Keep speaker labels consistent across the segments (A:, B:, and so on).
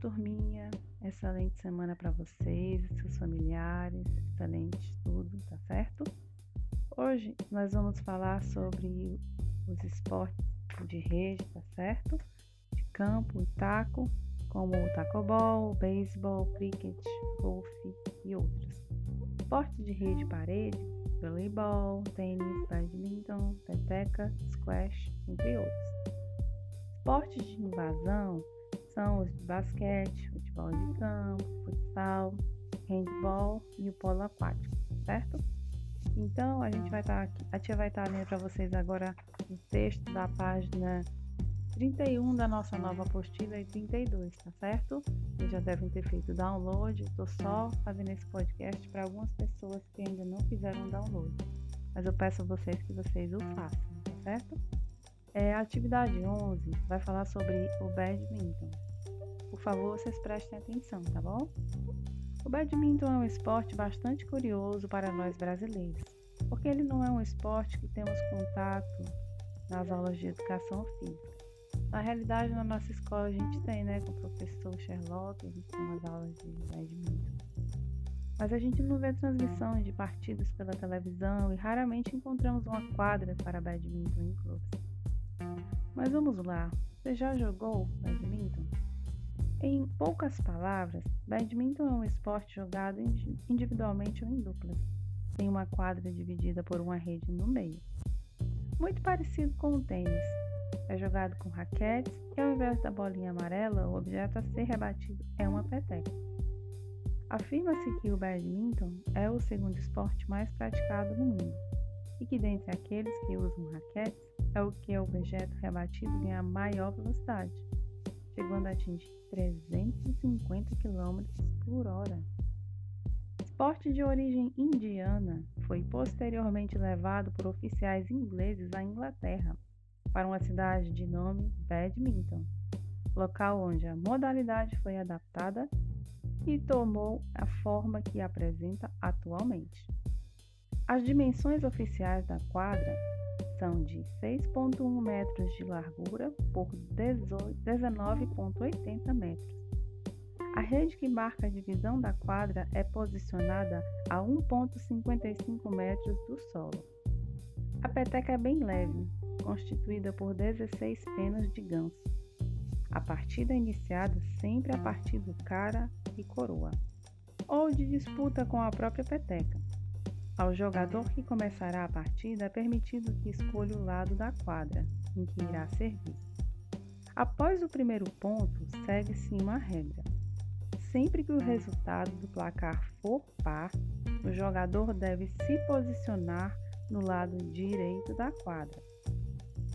A: turminha. Excelente semana para vocês, seus familiares. Excelente tudo, tá certo? Hoje nós vamos falar sobre os esportes de rede, tá certo? De campo e taco, como o tacobol, beisebol, cricket, golfe e outros. Esportes de rede e parede, voleibol, tênis, badminton, peteca, squash, entre outros. Esportes de invasão são os de basquete, futebol de campo, futsal, handball e o polo aquático, certo? Então a gente vai estar tá a tia vai estar tá lendo para vocês agora o texto da página 31 da nossa nova apostila e 32, tá certo? Vocês já devem ter feito download, estou só fazendo esse podcast para algumas pessoas que ainda não fizeram download. Mas eu peço a vocês que vocês o façam, tá certo? É, a atividade 11 vai falar sobre o badminton. Por favor, vocês prestem atenção, tá bom? O badminton é um esporte bastante curioso para nós brasileiros, porque ele não é um esporte que temos contato nas aulas de educação física. Na realidade, na nossa escola a gente tem, né, com o professor Sherlock, a gente tem umas aulas de badminton. Mas a gente não vê transmissões de partidas pela televisão e raramente encontramos uma quadra para badminton em clubes. Mas vamos lá, você já jogou badminton? Em poucas palavras, badminton é um esporte jogado individualmente ou em duplas. Tem uma quadra dividida por uma rede no meio. Muito parecido com o tênis. É jogado com raquetes e ao invés da bolinha amarela, o objeto a ser rebatido é uma peteca. Afirma-se que o badminton é o segundo esporte mais praticado no mundo e que dentre aqueles que usam raquetes, é o que o objeto rebatido ganha maior velocidade, chegando a atingir 350 km por hora. Esporte de origem indiana, foi posteriormente levado por oficiais ingleses à Inglaterra, para uma cidade de nome Badminton, local onde a modalidade foi adaptada e tomou a forma que apresenta atualmente. As dimensões oficiais da quadra são de 6,1 metros de largura por 19,80 metros. A rede que marca a divisão da quadra é posicionada a 1,55 metros do solo. A peteca é bem leve, constituída por 16 penas de ganso. A partida é iniciada sempre a partir do cara e coroa, ou de disputa com a própria peteca. Ao jogador que começará a partida é permitido que escolha o lado da quadra em que irá servir. Após o primeiro ponto, segue-se uma regra. Sempre que o resultado do placar for par, o jogador deve se posicionar no lado direito da quadra.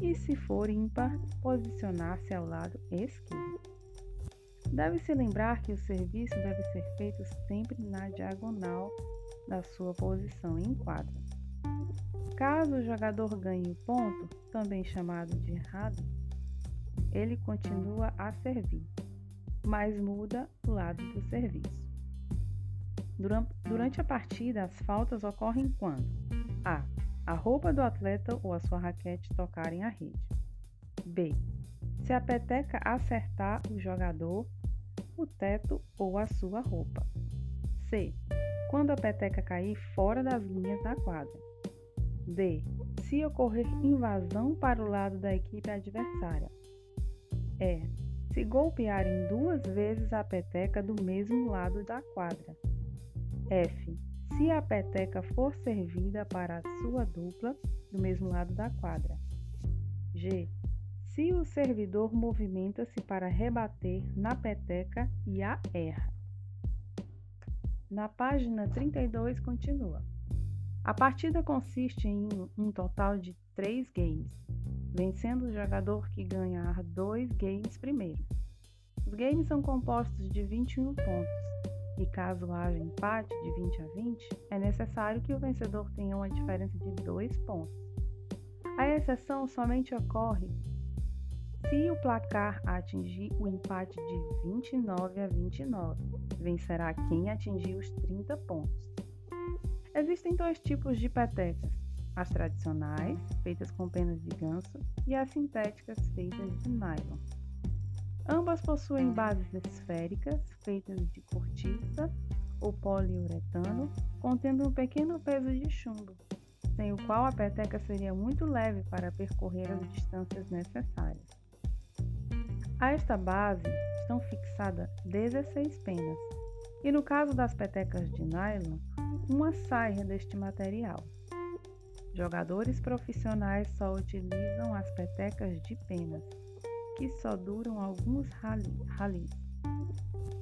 A: E se for ímpar, posicionar-se ao lado esquerdo. Deve-se lembrar que o serviço deve ser feito sempre na diagonal da sua posição em quadra. Caso o jogador ganhe o ponto, também chamado de errado, ele continua a servir, mas muda o lado do serviço. Durante a partida, as faltas ocorrem quando A. A roupa do atleta ou a sua raquete tocarem a rede. B. Se a peteca acertar o jogador, o teto ou a sua roupa. C quando a peteca cair fora das linhas da quadra. D. Se ocorrer invasão para o lado da equipe adversária. E. Se golpearem duas vezes a peteca do mesmo lado da quadra. F. Se a peteca for servida para a sua dupla do mesmo lado da quadra. G. Se o servidor movimenta-se para rebater na peteca e a erra. Na página 32 continua. A partida consiste em um total de três games, vencendo o jogador que ganhar dois games primeiro. Os games são compostos de 21 pontos, e caso haja empate de 20 a 20, é necessário que o vencedor tenha uma diferença de dois pontos. A exceção somente ocorre se o placar atingir o empate de 29 a 29, vencerá quem atingir os 30 pontos. Existem dois tipos de petecas: as tradicionais, feitas com penas de ganso, e as sintéticas, feitas de nylon. Ambas possuem bases esféricas feitas de cortiça ou poliuretano, contendo um pequeno peso de chumbo, sem o qual a peteca seria muito leve para percorrer as distâncias necessárias. A esta base estão fixadas 16 penas, e no caso das petecas de nylon, uma saia deste material. Jogadores profissionais só utilizam as petecas de penas, que só duram alguns ralis,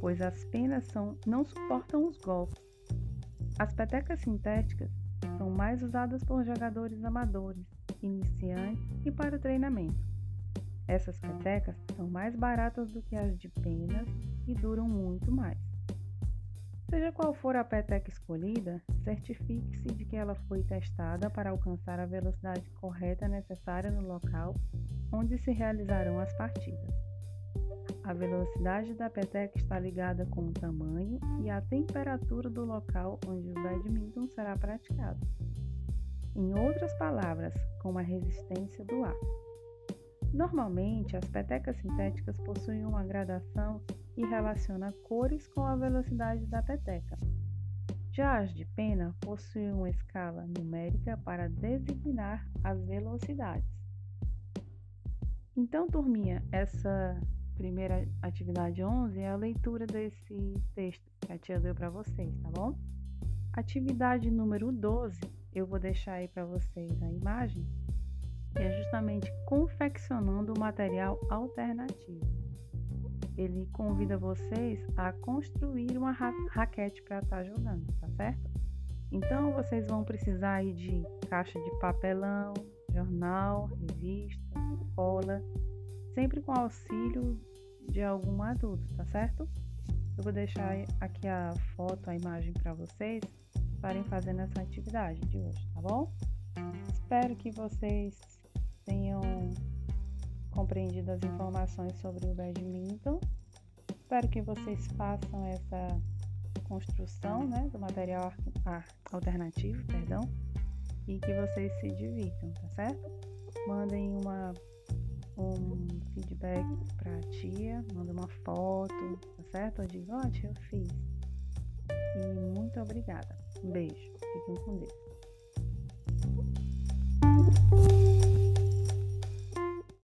A: pois as penas são, não suportam os golpes. As petecas sintéticas são mais usadas por jogadores amadores, iniciantes e para treinamento. Essas petecas são mais baratas do que as de penas e duram muito mais. Seja qual for a peteca escolhida, certifique-se de que ela foi testada para alcançar a velocidade correta necessária no local onde se realizarão as partidas. A velocidade da peteca está ligada com o tamanho e a temperatura do local onde o badminton será praticado. Em outras palavras, com a resistência do ar. Normalmente, as petecas sintéticas possuem uma gradação e relaciona cores com a velocidade da peteca. Já as de pena possuem uma escala numérica para designar as velocidades. Então, turminha, essa primeira atividade 11 é a leitura desse texto que a tia deu para vocês, tá bom? Atividade número 12, eu vou deixar aí para vocês a imagem, é justamente confeccionando o material alternativo ele convida vocês a construir uma ra raquete para estar tá jogando, tá certo? Então vocês vão precisar aí de caixa de papelão, jornal, revista, cola, sempre com auxílio de algum adulto, tá certo? Eu vou deixar aqui a foto, a imagem para vocês estarem fazendo essa atividade de hoje, tá bom? Espero que vocês tenham compreendido as informações sobre o badminton. Espero que vocês façam essa construção né, do material alternativo, perdão, e que vocês se divirtam, tá certo? Mandem uma, um feedback para a tia, mandem uma foto, tá certo? Eu digo, ó, oh, tia, eu fiz. E muito obrigada. Um beijo. Fiquem com Deus.